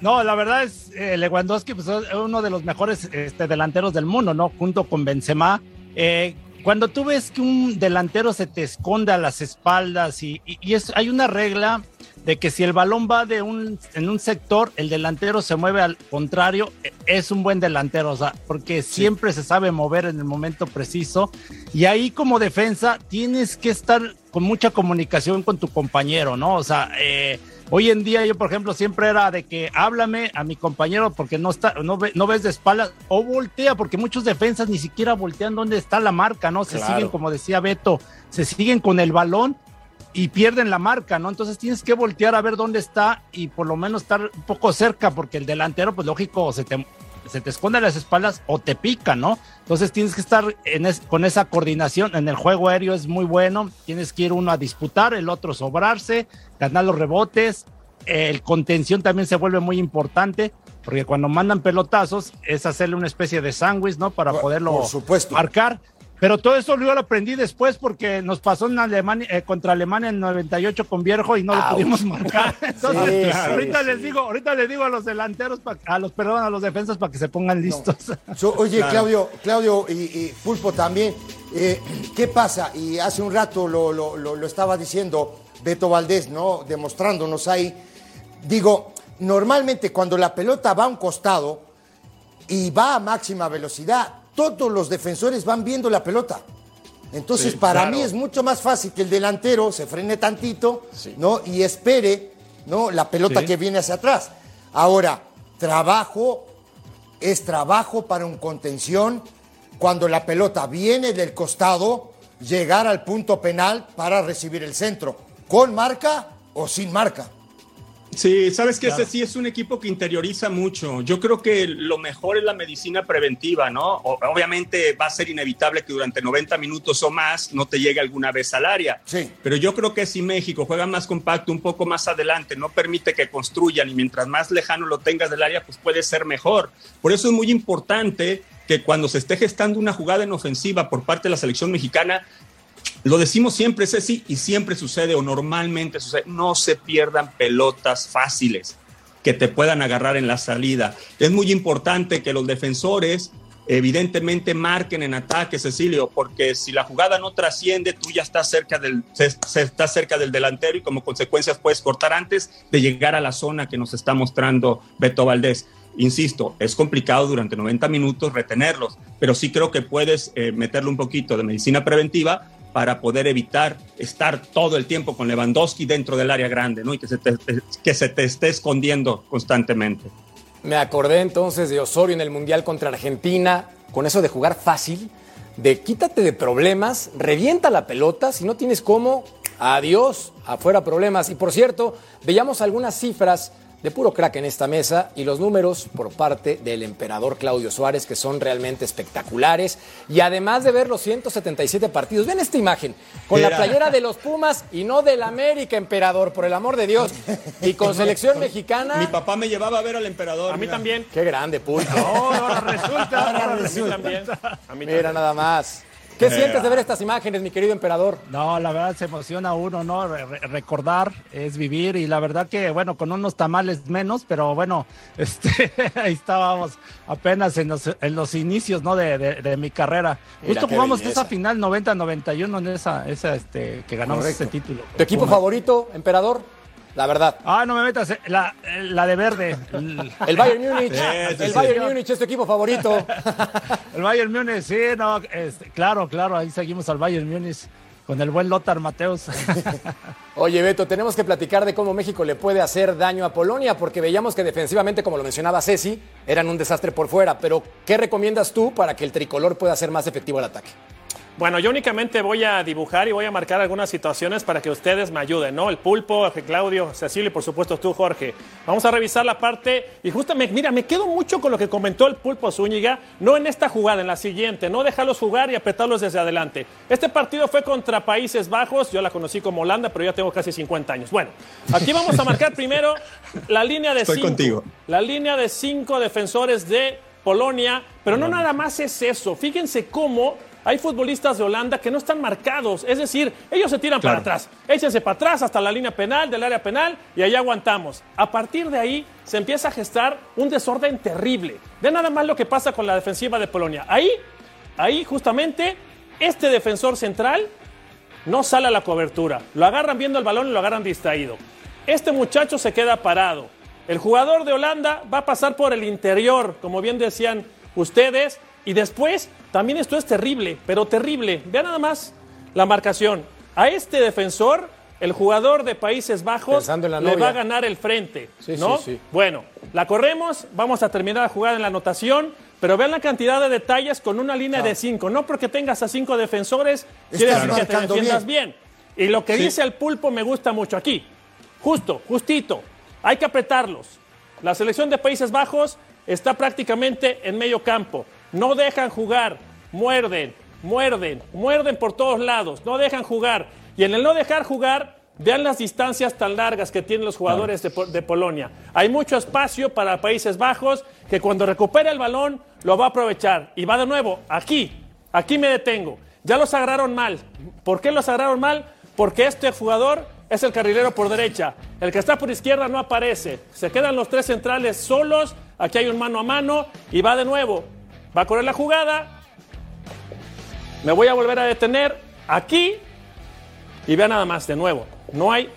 No, la verdad es eh, Lewandowski pues, es uno de los mejores este, delanteros del mundo, ¿no? Junto con Benzema. Eh, cuando tú ves que un delantero se te esconde a las espaldas y, y- y es, hay una regla de que si el balón va de un, en un sector, el delantero se mueve al contrario, e- es un buen delantero, o sea, porque siempre se sabe mover en el momento preciso. Y ahí como defensa tienes que estar con mucha comunicación con tu compañero, ¿no? O sea, eh, hoy en día yo, por ejemplo, siempre era de que háblame a mi compañero porque no está, no, ve- no ves de espaldas o voltea, porque muchos defensas ni siquiera voltean dónde está la marca, ¿no? Se Claro. siguen, como decía Beto, se siguen con el balón y pierden la marca, ¿no? Entonces tienes que voltear a ver dónde está y por lo menos estar un poco cerca, porque el delantero, pues lógico, se te, se te esconde a las espaldas o te pica, ¿no? Entonces tienes que estar en es- con esa coordinación. En el juego aéreo es muy bueno, tienes que ir uno a disputar, el otro sobrarse, ganar los rebotes. El contención también se vuelve muy importante, porque cuando mandan pelotazos es hacerle una especie de sándwich, ¿no? Para poderlo por supuesto. marcar. Pero todo eso yo lo aprendí después porque nos pasó en Alemania, eh, contra Alemania en 98 con Vierjo y no lo pudimos marcar. Entonces, Sí, ahorita sí, les digo, ahorita les digo a los delanteros, pa- a los perdón, a los defensas para que se pongan listos. So, oye, Claro. Claudio, Claudio y, y Pulpo también, eh, ¿qué pasa? Y hace un rato lo, lo- lo- lo estaba diciendo Beto Valdés, ¿no? Demostrándonos ahí. Digo, normalmente cuando la pelota va a un costado, y va a máxima velocidad. Todos los defensores van viendo la pelota. Entonces, Sí, para claro. mí es mucho más fácil que el delantero se frene tantito, ¿no? Y espere, ¿no? La pelota Sí. que viene hacia atrás. Ahora, trabajo es trabajo para un contención cuando la pelota viene del costado, llegar al punto penal para recibir el centro, con marca o sin marca. Sí, sabes que Claro. ese sí es un equipo que interioriza mucho. Yo creo que lo mejor es la medicina preventiva, ¿no? O- obviamente va a ser inevitable que durante 90 minutos o más no te llegue alguna vez al área. Sí. Pero yo creo que si México juega más compacto, un poco más adelante, no permite que construyan y mientras más lejano lo tengas del área, pues puede ser mejor. Por eso es muy importante que cuando se esté gestando una jugada en ofensiva por parte de la selección mexicana, lo decimos siempre, sí, y siempre sucede o normalmente sucede, no se pierdan pelotas fáciles que te puedan agarrar en la salida. Es muy importante que los defensores evidentemente marquen en ataque, Cecilio, porque si la jugada no trasciende, tú ya estás cerca del, se- se- estás cerca del delantero y como consecuencia puedes cortar antes de llegar a la zona que nos está mostrando Beto Valdés. Insisto, es complicado durante 90 minutos retenerlos, pero sí creo que puedes eh, meterle un poquito de medicina preventiva para poder evitar estar todo el tiempo con Lewandowski dentro del área grande, ¿no? Y que se te, esté escondiendo constantemente. Me acordé entonces de Osorio en el Mundial contra Argentina, con eso de jugar fácil, de quítate de problemas, revienta la pelota, si no tienes cómo, adiós, afuera problemas. Y por cierto, veíamos algunas cifras de puro crack en esta mesa y los números por parte del emperador Claudio Suárez que son realmente espectaculares. Y además de ver los 177 partidos, ven esta imagen, con la Era. playera de los Pumas y no del América, emperador, por el amor de Dios. Y con selección mexicana. Mi papá me llevaba a ver al emperador. A mí mira. también. Qué grande, pulpo. No, ahora resulta. Ahora A mí también. A mí Mira también. nada más. ¿Qué Eh, sientes de ver estas imágenes, mi querido emperador? No, la verdad se emociona uno, ¿no? Re- re- recordar es vivir y la verdad que, bueno, con unos tamales menos, pero bueno, este, ahí estábamos apenas en los, en los inicios, ¿no? De, de- de mi carrera. Mira Justo jugamos esa final 90-91 en esa, esa, este, que ganamos Correcto. ese título. ¿Tu equipo Pumas. favorito, emperador? La verdad. Ah, no me metas, eh, la, la de verde. El, El Bayern Múnich. Sí, sí, el sí. Bayern Múnich es tu equipo favorito. El Bayern Múnich, sí, no, este, claro, claro, ahí seguimos al Bayern Múnich con el buen Lothar Mateus. Oye, Beto, tenemos que platicar de cómo México le puede hacer daño a Polonia, porque veíamos que defensivamente, como lo mencionaba Ceci, eran un desastre por fuera. Pero, ¿qué recomiendas tú para que el tricolor pueda ser más efectivo al ataque? Bueno, yo únicamente voy a dibujar y voy a marcar algunas situaciones para que ustedes me ayuden, ¿no? El pulpo, Claudio, Cecilio y por supuesto tú, Jorge. Vamos a revisar la parte y justamente, mira, me quedo mucho con lo que comentó el pulpo Zúñiga, no en esta jugada, en la siguiente, no dejarlos jugar y apretarlos desde adelante. Este partido fue contra Países Bajos, yo la conocí como Holanda, pero ya tengo casi 50 años. Bueno, aquí vamos a marcar primero la línea de Estoy cinco. contigo. La línea de cinco defensores de Polonia, pero no nada más es eso. Fíjense cómo hay futbolistas de Holanda que no están marcados, es decir, ellos se tiran para atrás, échense para atrás hasta la línea penal, del área penal, y ahí aguantamos. A partir de ahí se empieza a gestar un desorden terrible. Ve nada más lo que pasa con la defensiva de Polonia. Ahí, ahí justamente, este defensor central no sale a la cobertura. Lo agarran viendo el balón y lo agarran distraído. Este muchacho se queda parado. El jugador de Holanda va a pasar por el interior, como bien decían ustedes, y después también esto es terrible, pero terrible. Vean nada más la marcación. A este defensor, el jugador de Países Bajos le va a ganar el frente, Sí, ¿no? sí, sí. Bueno, la corremos, vamos a terminar la jugada en la anotación, pero vean la cantidad de detalles con una línea de cinco. No porque tengas a cinco defensores, quiere decir que te defiendas bien. Y lo que dice el pulpo me gusta mucho aquí. Justo, justito. Hay que apretarlos. La selección de Países Bajos está prácticamente en medio campo. No dejan jugar, muerden, muerden, muerden por todos lados, no dejan jugar. Y en el no dejar jugar, vean las distancias tan largas que tienen los jugadores de, Po- de Polonia. Hay mucho espacio para Países Bajos que cuando recupera el balón lo va a aprovechar. Y va de nuevo, aquí, aquí me detengo. Ya los agarraron mal. ¿Por qué los agarraron mal? Porque este jugador es el carrilero por derecha. El que está por izquierda no aparece. Se quedan los tres centrales solos. Aquí hay un mano a mano y va de nuevo. Va a correr la jugada. Me voy a volver a detener aquí. Y vean nada más, de nuevo. No hay.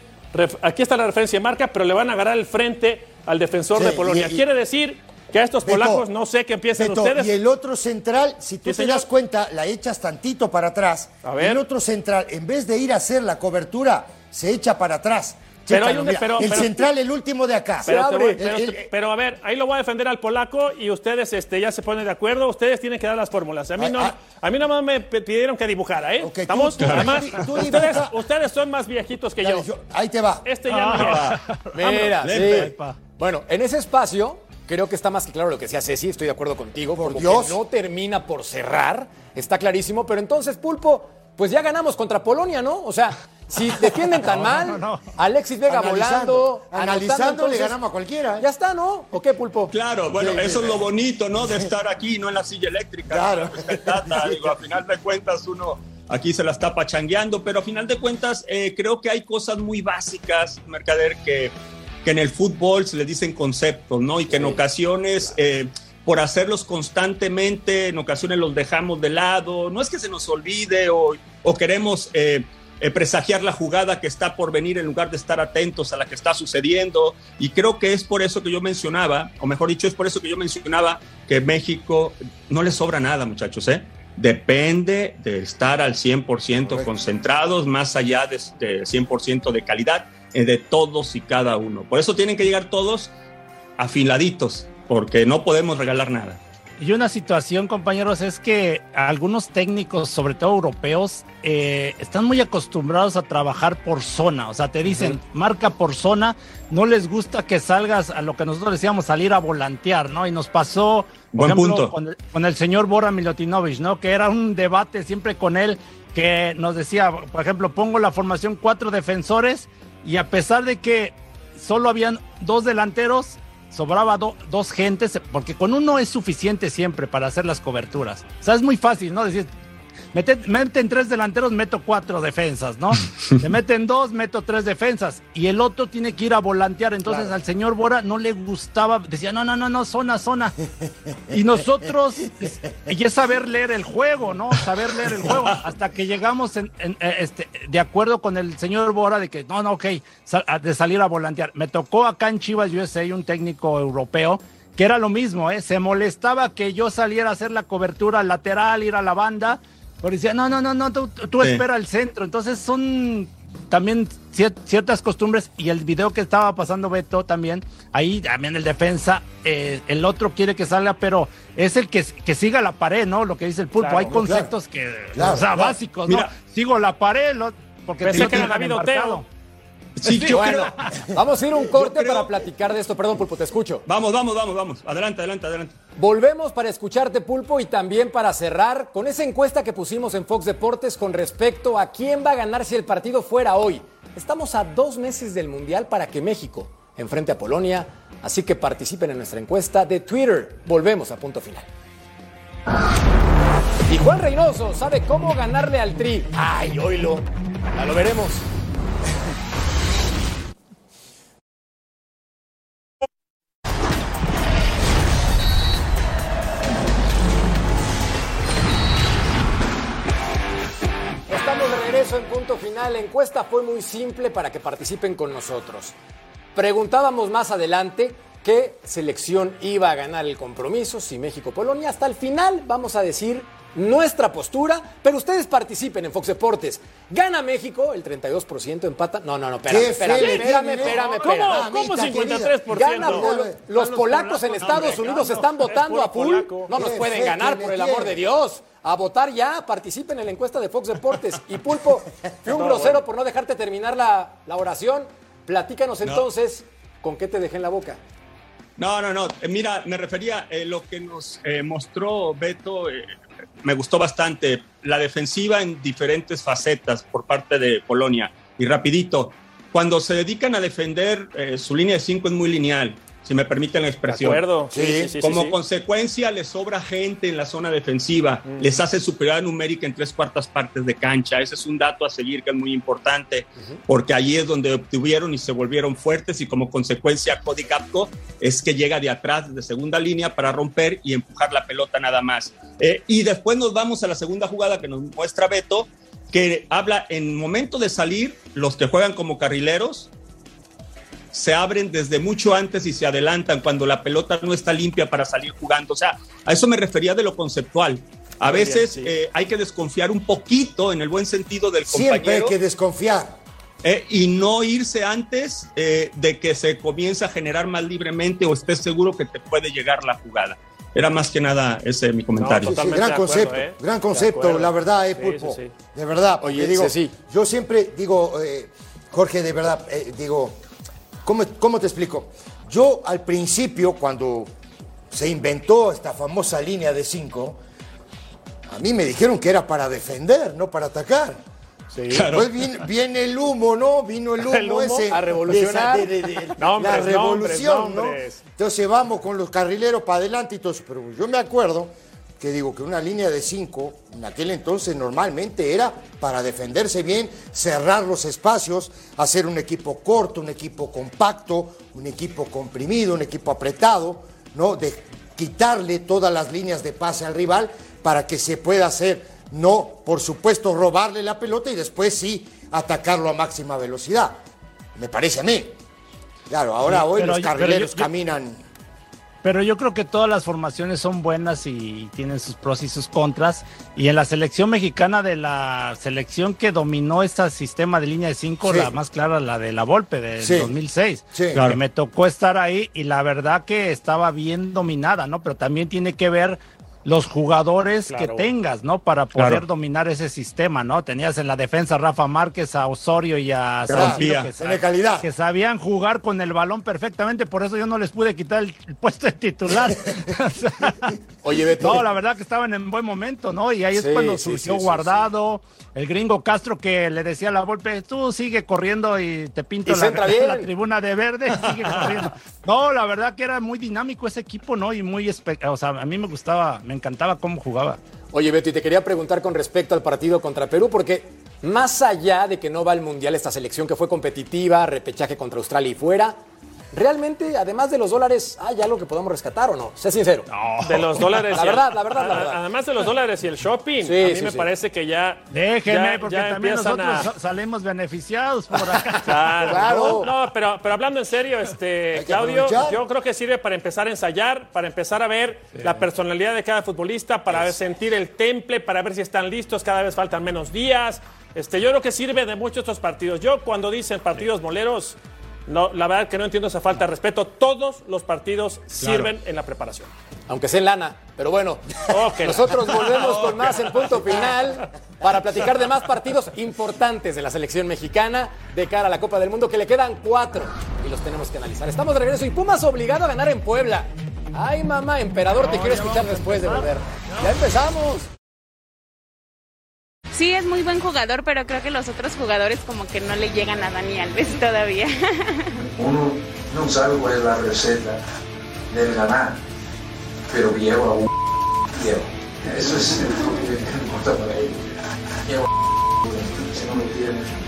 Aquí está la referencia de marca, pero le van a agarrar el frente al defensor Sí, de Polonia. y- y- Quiere decir Que a estos Beto, polacos no sé qué empiecen Beto, ustedes. Y el otro central, si tú te señor. das cuenta, la echas tantito para atrás. A ver. El otro central, en vez de ir a hacer la cobertura, se echa para atrás. Pero hay un- mira, pero- el pero- central, el último de acá. Pero, Se te abre. voy- pero, El- te- el- pero a ver, ahí lo voy a defender al polaco y ustedes este, ya se ponen de acuerdo. Ustedes tienen que dar las fórmulas. A mí, Ah, no, ah. a mí nomás me pidieron que dibujara, ¿eh? Ok, tú- ¿Estamos? tú- Además, tú ustedes, dibuja. ustedes son más viejitos que Dale, yo. yo- ahí te va. Este ya no Ah. Mira, sí. Bueno, en ese espacio creo que está más que claro lo que decía Ceci, estoy de acuerdo contigo. Por como Dios. que no termina por cerrar, está clarísimo, pero entonces, Pulpo, pues ya ganamos contra Polonia, ¿no? O sea, si defienden tan mal, Alexis Vega volando, Analizando, le ganamos a cualquiera. ¿eh? Ya está, ¿no? ¿O qué, Pulpo? Claro, bueno, Sí, eso sí. es lo bonito, ¿no? De estar aquí, no en la silla eléctrica. Claro. Pues, el Tata, digo, a final de cuentas uno aquí se la está pachangueando, pero a final de cuentas eh, creo que hay cosas muy básicas, Mercader, que, que en el fútbol se le dicen conceptos, ¿no? Y que en ocasiones... eh, por hacerlos constantemente, en ocasiones los dejamos de lado, no es que se nos olvide o, o queremos eh, eh, presagiar la jugada que está por venir en lugar de estar atentos a la que está sucediendo. Y creo que es por eso que yo mencionaba, o mejor dicho, es por eso que yo mencionaba que México no le sobra nada, muchachos, ¿eh? Depende de estar al 100% concentrados, más allá de, de 100% de calidad, eh, de todos y cada uno. Por eso tienen que llegar todos afiladitos, porque no podemos regalar nada. Y una situación, compañeros, es que algunos técnicos, sobre todo europeos, eh, están muy acostumbrados a trabajar por zona. O sea, te dicen, marca por zona, no les gusta que salgas a lo que nosotros decíamos, salir a volantear, ¿no? Y nos pasó, por Buen ejemplo, punto. Con, el, con el señor Bora Milutinovich, ¿no? Que era un debate siempre con él, que nos decía, por ejemplo, pongo la formación cuatro defensores y a pesar de que solo habían dos delanteros, sobraba do- dos gentes, porque con uno es suficiente siempre para hacer las coberturas. O sea, es muy fácil, ¿no? Decir, mete- meten tres delanteros, meto cuatro defensas, ¿no? Se meten dos, meto tres defensas. Y el otro tiene que ir a volantear. Entonces al señor Bora no le gustaba, decía, no, no, no, no, zona, zona. Y nosotros, y es saber leer el juego, ¿no? Saber leer el juego. Hasta que llegamos en- en, eh, este, de acuerdo con el señor Bora de que, no, no, ok, sal- de salir a volantear. Me tocó acá en Chivas USA un técnico europeo que era lo mismo, ¿eh? Se molestaba que yo saliera a hacer la cobertura lateral, ir a la banda. Pero decía, no, no, no, no, tú, tú Sí. espera el centro. Entonces son también cier- ciertas costumbres y el video que estaba pasando Beto también, ahí también el defensa, eh, el otro quiere que salga, pero es el que, que siga la pared, ¿no? Lo que dice el pulpo, Claro, hay conceptos que, Claro, o sea, claro. básicos, ¿no? Mira. Sigo la pared, lo- porque Pensé que era David enmarcado. Sí, yo bueno, creo- vamos a ir un corte creo- para platicar de esto. Perdón, Pulpo, te escucho. Vamos, vamos, vamos, vamos. Adelante, adelante, adelante. Volvemos para escucharte, Pulpo, y también para cerrar con esa encuesta que pusimos en Fox Deportes con respecto a quién va a ganar si el partido fuera hoy. Estamos a dos meses del Mundial para que México enfrente a Polonia, así que participen en nuestra encuesta de Twitter. Volvemos a punto final. Y Juan Reynoso sabe cómo ganarle al Tri. ¡Ay, oílo! Ya lo veremos. Regreso en punto final. La encuesta fue muy simple para que participen con nosotros. Preguntábamos más adelante qué selección iba a ganar el compromiso, si México-Polonia. Hasta el final vamos a decir nuestra postura, pero ustedes participen en Fox Deportes. Gana México, el 32%, empata. No, no, no, espérame, espérame, espérame, espérame, ¿Cómo, espérame. cómo Mamita 53%? Gana Polo- los polacos en Estados Unidos están votando a polaco. No nos pueden ganar, por el amor de Dios. A votar ya, participen en la encuesta de Fox Deportes. Y Pulpo, fui un grosero por no dejarte terminar la, la oración. Platícanos entonces con qué te dejé en la boca. No, no, no. Eh, mira, me refería a lo que nos eh, mostró Beto. eh, me gustó bastante la defensiva en diferentes facetas por parte de Polonia. Y rapidito, cuando se dedican a defender, eh, su línea de cinco es muy lineal, si me permiten la De expresión. acuerdo. Sí, Sí. sí, Como consecuencia, les sobra gente en la zona defensiva, les hace superioridad numérica en tres cuartas partes de cancha. Ese es un dato a seguir que es muy importante, porque allí es donde obtuvieron y se volvieron fuertes, y como consecuencia, Cody Gapco es que llega de atrás, de segunda línea, para romper y empujar la pelota nada más. Eh, y después nos vamos a la segunda jugada que nos muestra Beto, que habla en momento de salir, los que juegan como carrileros se abren desde mucho antes y se adelantan cuando la pelota no está limpia para salir jugando. O sea, a eso me refería de lo conceptual. A Muy bien, veces sí. eh, hay que desconfiar un poquito en el buen sentido del Siempre hay compañero. que desconfiar. Eh, y no irse antes eh, de que se comience a generar más libremente o estés seguro que te puede llegar la jugada. Era más que nada ese mi comentario. Sí, gran concepto, gran concepto, la verdad, eh, Pulpo. De verdad, porque Oye, digo, yo siempre digo, eh, Jorge, de verdad, eh, digo, ¿cómo, ¿cómo te explico? Yo al principio, cuando se inventó esta famosa línea de cinco, a mí me dijeron que era para defender, no para atacar. Claro. Pues viene, viene el humo, ¿no? Vino el humo, El humo ese. a revolucionar. de- de- de- Nombres, la revolución, nombres, nombres. ¿no? Entonces vamos con los carrileros para adelante y todo eso. Pero yo me acuerdo que digo que una línea de cinco en aquel entonces normalmente era para defenderse bien, cerrar los espacios, hacer un equipo corto, un equipo compacto, un equipo comprimido, un equipo apretado, ¿no? De quitarle todas las líneas de pase al rival para que se pueda hacer, no, por supuesto, robarle la pelota y después sí atacarlo a máxima velocidad. Me parece a mí. Claro, ahora hoy pero los yo- carrileros yo- yo- caminan. Pero yo creo que todas las formaciones son buenas y tienen sus pros y sus contras. Y en la selección mexicana de la selección que dominó este sistema de línea de cinco, Sí. la más clara, la de la Volpe del Sí. 2006. Sí. Que Claro. me tocó estar ahí y la verdad que estaba bien dominada, ¿no? Pero también tiene que ver los jugadores Claro. que tengas, ¿no? Para poder Claro. dominar ese sistema, ¿no? Tenías en la defensa a Rafa Márquez, a Osorio y a Salcido que calidad. que sabían jugar con el balón perfectamente, por eso yo no les pude quitar el, puesto de titular. Oye, Beto. no, la verdad que estaban en buen momento, ¿no? Y ahí es cuando sí, surgió sí, sí, Guardado, el gringo Castro que le decía a la golpe, tú sigue corriendo y te pinto Y la, tribuna de verde, sigue corriendo. No, la verdad que era muy dinámico ese equipo, ¿no? Y muy, espe- o sea, a mí me gustaba, me encantaba cómo jugaba. Oye, Beto, y te quería preguntar con respecto al partido contra Perú, porque más allá de que no va al Mundial esta selección que fue competitiva, repechaje contra Australia y fuera, realmente, además de los dólares, ¿hay algo que podamos rescatar o no? Sé sincero. De los dólares. La el- verdad, la verdad, la a- verdad. Además de los dólares y el shopping, Sí, a mí sí, me sí. parece que ya. Déjenme, ya- porque ya también empiezan nosotros a- sa- salimos beneficiados por acá. Claro. Claro. No, pero, pero hablando en serio, este, Claudio, aprovechar. yo creo que sirve para empezar a ensayar, para empezar a ver la personalidad de cada futbolista, para sentir el temple, para ver si están listos, cada vez faltan menos días. Este, yo creo que sirve de mucho estos partidos. Yo cuando dicen partidos moleros, no, la verdad que no entiendo esa falta de respeto. Todos los partidos sirven en la preparación. Aunque sea en lana. Pero bueno, nosotros volvemos con más en punto final para platicar de más partidos importantes de la selección mexicana de cara a la Copa del Mundo, que le quedan cuatro y los tenemos que analizar. Estamos de regreso y Pumas obligado a ganar en Puebla. Ay, mamá, emperador, te quiero escuchar después de volver. Ya empezamos. Sí, es muy buen jugador, pero creo que los otros jugadores como que no le llegan a Dani Alves todavía. Uno no sabe cuál es la receta del ganar, pero lleva un lleva. Eso es lo que importa para él. Lleva un si no lo tiene.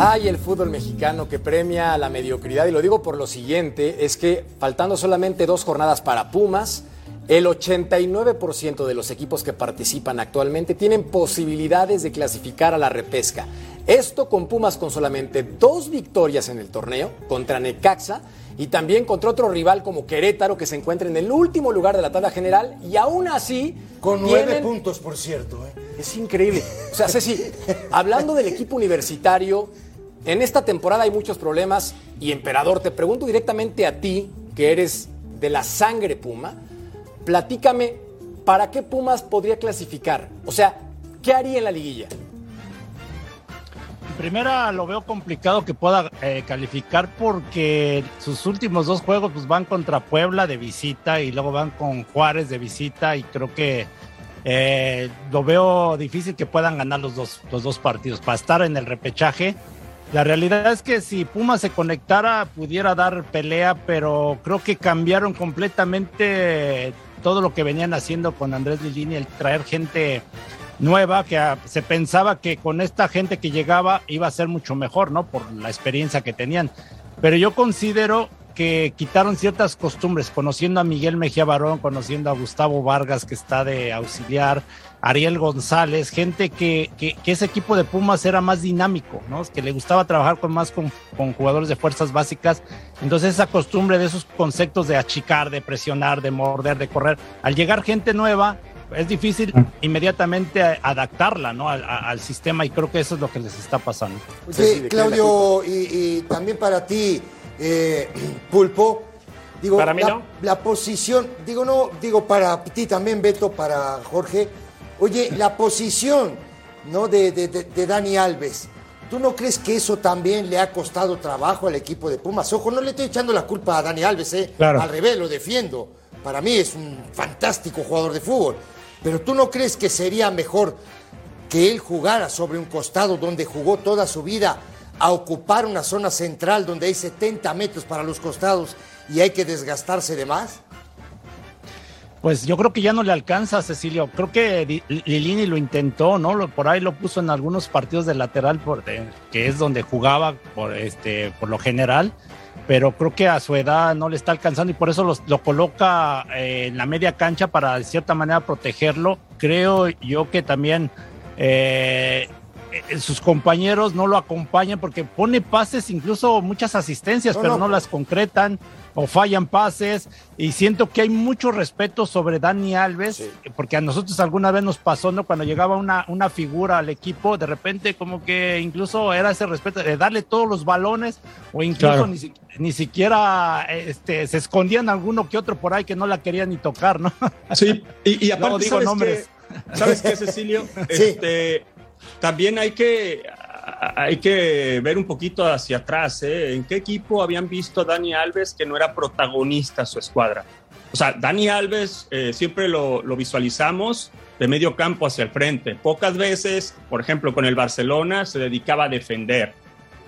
Ay, el fútbol mexicano que premia la mediocridad. Y lo digo por lo siguiente, es que faltando solamente dos jornadas para Pumas, el 89% de los equipos que participan actualmente tienen posibilidades de clasificar a la repesca. Esto con Pumas con solamente dos victorias en el torneo, contra Necaxa y también contra otro rival como Querétaro que se encuentra en el último lugar de la tabla general y aún así Con nueve tienen- puntos, por cierto. ¿eh? es increíble. O sea, Ceci, hablando del equipo universitario, en esta temporada hay muchos problemas y Emperador, te pregunto directamente a ti, que eres de la sangre Puma, platícame, ¿para qué Pumas podría clasificar? O sea, ¿qué haría en la liguilla? Primera lo veo complicado que pueda eh, calificar porque sus últimos dos juegos pues van contra Puebla de visita y luego van con Juárez de visita y creo que eh, lo veo difícil que puedan ganar los dos, los dos partidos para estar en el repechaje. La realidad es que si Puma se conectara pudiera dar pelea, pero creo que cambiaron completamente todo lo que venían haciendo con Andrés Lilini, el traer gente nueva que ah, se pensaba que con esta gente que llegaba iba a ser mucho mejor, ¿no? Por la experiencia que tenían. Pero yo considero que quitaron ciertas costumbres, conociendo a Miguel Mejía Barón, conociendo a Gustavo Vargas, que está de auxiliar, Ariel González, gente que, que, que ese equipo de Pumas era más dinámico, ¿no? Que le gustaba trabajar con más con, con jugadores de fuerzas básicas. Entonces esa costumbre de esos conceptos de achicar, de presionar, de morder, de correr, al llegar gente nueva, es difícil inmediatamente adaptarla ¿no? al, al, sistema y creo que eso es lo que les está pasando. Sí, Claudio, y, y, también para ti, eh, Pulpo, digo, para mí la, no. la posición, digo no, digo para ti también, Beto, para Jorge, oye, la posición ¿no? de, de, de, Dani Alves. ¿Tú no crees que eso también le ha costado trabajo al equipo de Pumas? Ojo, no le estoy echando la culpa a Dani Alves, ¿eh? Claro. al revés, lo defiendo. Para mí es un fantástico jugador de fútbol. Pero tú no crees que sería mejor que él jugara sobre un costado donde jugó toda su vida a ocupar una zona central donde hay 70 metros para los costados y hay que desgastarse de más? Pues yo creo que ya no le alcanza, Cecilio. Creo que Lilini lo intentó, ¿no? Por ahí lo puso en algunos partidos de lateral, por, que es donde jugaba por, este, por lo general pero creo que a su edad no le está alcanzando y por eso lo coloca eh, en la media cancha para de cierta manera protegerlo. Creo yo que también eh, sus compañeros no lo acompañan porque pone pases, incluso muchas asistencias, no, pero no, no las concretan o fallan pases y siento que hay mucho respeto sobre Dani Alves, sí. porque a nosotros alguna vez nos pasó, ¿no? Cuando llegaba una, una figura al equipo, de repente como que incluso era ese respeto de darle todos los balones o incluso claro. ni, ni, siquiera este, se escondían alguno que otro por ahí que no la querían ni tocar, ¿no? Sí, y, y aparte, no, digo ¿sabes nombres. Qué, ¿sabes qué, Cecilio? sí. Este, también hay que hay que ver un poquito hacia atrás. ¿eh? ¿En qué equipo habían visto a Dani Alves que no era protagonista su escuadra? O sea, Dani Alves eh, siempre lo, lo, visualizamos de medio campo hacia el frente. Pocas veces, por ejemplo, con el Barcelona se dedicaba a defender.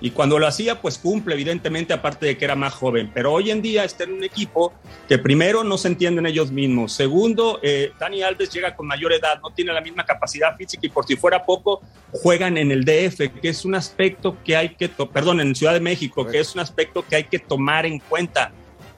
Y cuando lo hacía, pues cumple, evidentemente, aparte de que era más joven. Pero hoy en día está en un equipo que primero no se entienden ellos mismos. Segundo, eh, Dani Alves llega con mayor edad, no tiene la misma capacidad física y por si fuera poco, juegan en el DF, que es un aspecto que hay que, perdón, en Ciudad de México, que es un aspecto que hay que tomar en cuenta.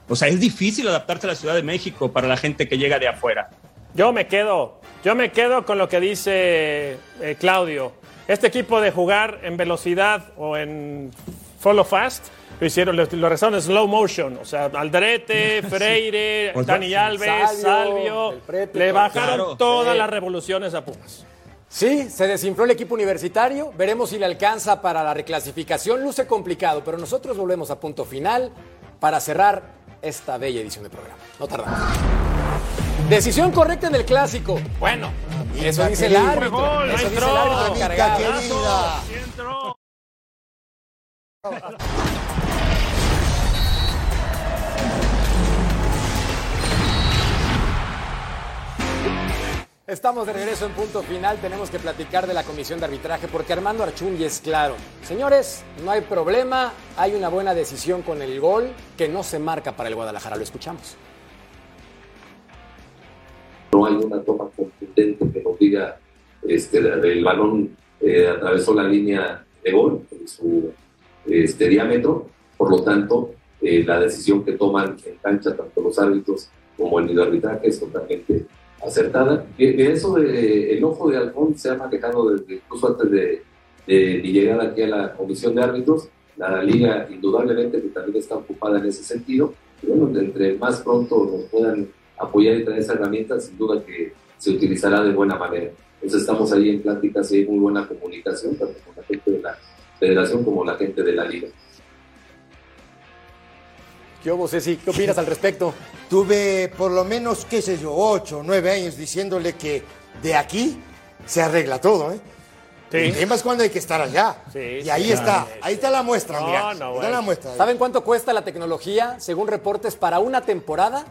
O sea, es difícil adaptarse a la Ciudad de México para la gente que llega de afuera. Yo me quedo, yo me quedo con lo que dice eh, Claudio. Este equipo de jugar en velocidad o en follow fast, lo hicieron, lo, lo rezaron en slow motion. O sea, Aldrete, Freire, sí. Dani Alves, Salvio, Salvio le bajaron claro, todas sí. las revoluciones a Pumas. Sí, se desinfló el equipo universitario. Veremos si le alcanza para la reclasificación. Luce complicado, pero nosotros volvemos a punto final para cerrar esta bella edición de programa. No tardamos. Decisión correcta en el clásico. Bueno, eso dice el árbitro. Gol, eso dice el árbitro encargado. Estamos de regreso en punto final. Tenemos que platicar de la comisión de arbitraje porque Armando Archungi es claro. Señores, no hay problema. Hay una buena decisión con el gol que no se marca para el Guadalajara. Lo escuchamos. No hay una toma contundente diga este, el balón eh, atravesó la línea de gol su este, diámetro. Por lo tanto, eh, la decisión que toman en cancha tanto los árbitros como el arbitraje es totalmente acertada. De, de eso, de, el ojo de halcón se ha manejado desde incluso antes de, de, llegar aquí a la comisión de árbitros. La liga, indudablemente, que también está ocupada en ese sentido. Bueno, entre más pronto nos puedan apoyar y traer esa herramienta, sin duda que se utilizará de buena manera. Entonces, estamos ahí en pláticas y hay muy buena comunicación, tanto con la gente de la federación como la gente de la liga. ¿Qué hubo, Ceci? ¿Qué opinas al respecto? Tuve por lo menos, qué sé yo, ocho o nueve años diciéndole que de aquí se arregla todo, ¿eh? Sí. El tema es cuando hay que estar allá. Sí, y ahí sí, está, ahí está la muestra, no, mira. No, bueno. la muestra. ¿Saben cuánto cuesta la tecnología, según reportes, para una temporada?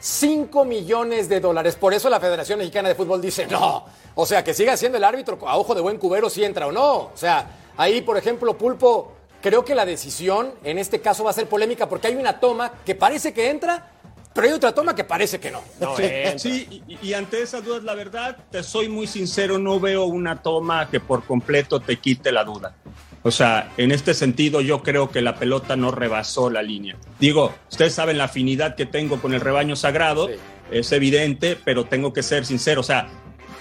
5 millones de dólares. Por eso la Federación Mexicana de Fútbol dice no. O sea, que siga siendo el árbitro a ojo de buen cubero si entra o no. O sea, ahí, por ejemplo, Pulpo Creo que la decisión en este caso va a ser polémica porque hay una toma que parece que entra, pero hay otra toma que parece que no. no sí, sí y, y, ante esas dudas, la verdad, te soy muy sincero, no veo una toma que por completo te quite la duda. O sea, en este sentido yo creo que la pelota no rebasó la línea. Digo, ustedes saben la afinidad que tengo con el rebaño sagrado, es evidente, pero tengo que ser sincero, o sea,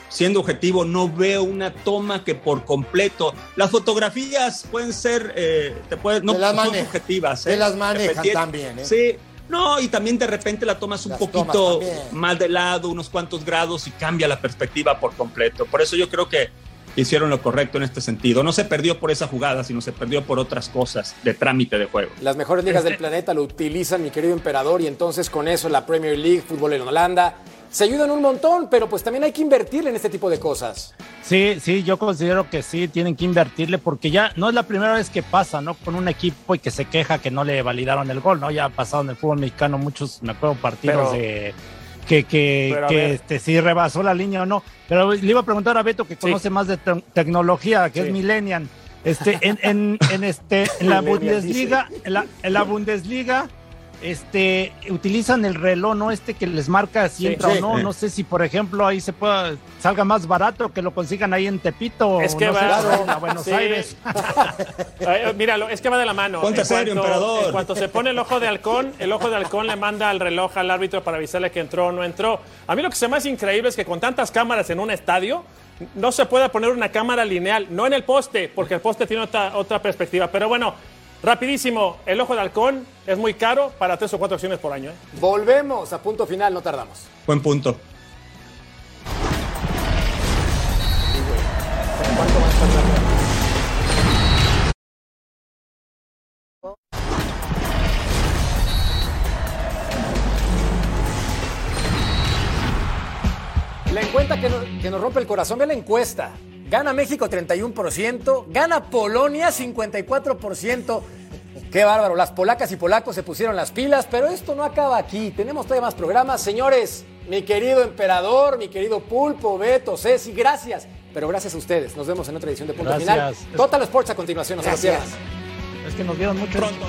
siendo objetivo, no veo una toma que por completo. Las fotografías pueden ser, eh, te pueden, no las son. Te ¿eh? las manejan también, ¿eh? Sí. No, y también de repente la tomas un Las poquito tomas más de lado, unos cuantos grados y cambia la perspectiva por completo. Por eso yo creo que hicieron lo correcto en este sentido. No se perdió por esa jugada, sino se perdió por otras cosas de trámite de juego. Las mejores ligas Este- del planeta lo utilizan, mi querido emperador, y entonces con eso la Premier League, fútbol en Holanda, se ayudan un montón, pero pues también hay que invertirle en este tipo de cosas. Sí, sí, yo considero que sí, tienen que invertirle porque ya no es la primera vez que pasa, ¿no? Con un equipo y que se queja que no le validaron el gol, ¿no? Ya ha pasado en el fútbol mexicano muchos, me acuerdo, partidos Pero- de que, que, que, este, si rebasó la línea o no. Pero le iba a preguntar a Beto que conoce más de te- tecnología, que Sí. es millennial. Este, en, en, en este, en la Bundesliga, en la, en la Bundesliga, este, utilizan el reloj, ¿no? Este que les marca si Sí. entra Sí. o no. No sé si, por ejemplo, ahí se pueda, salga más barato que lo consigan ahí en Tepito. Es que no va- en Buenos Sí. Aires. Eh, míralo, es que va de la mano. Ponte En serio, cuanto- emperador. En cuanto se pone el ojo de halcón, el ojo de halcón le manda al reloj al árbitro para avisarle que entró o no entró. A mí lo que se me hace increíble es que con tantas cámaras en un estadio no se pueda poner una cámara lineal, no en el poste, porque el poste tiene otra, otra perspectiva. Pero bueno, rapidísimo, el ojo de halcón es muy caro para tres o cuatro acciones por año. ¿eh? Volvemos a punto final, no tardamos. Buen punto. La encuesta que nos, que nos rompe el corazón, ve la encuesta. Gana México 31%, gana Polonia 54%. Qué bárbaro, las polacas y polacos se pusieron las pilas, pero esto no acaba aquí. Tenemos todavía más programas. Señores, mi querido emperador, mi querido Pulpo, Beto, Ceci, gracias. Pero gracias a ustedes. Nos vemos en otra edición de Punto Gracias. Final. Total Sports a continuación, no se lo Gracias. pierdan. Es que nos dieron mucho. Pronto.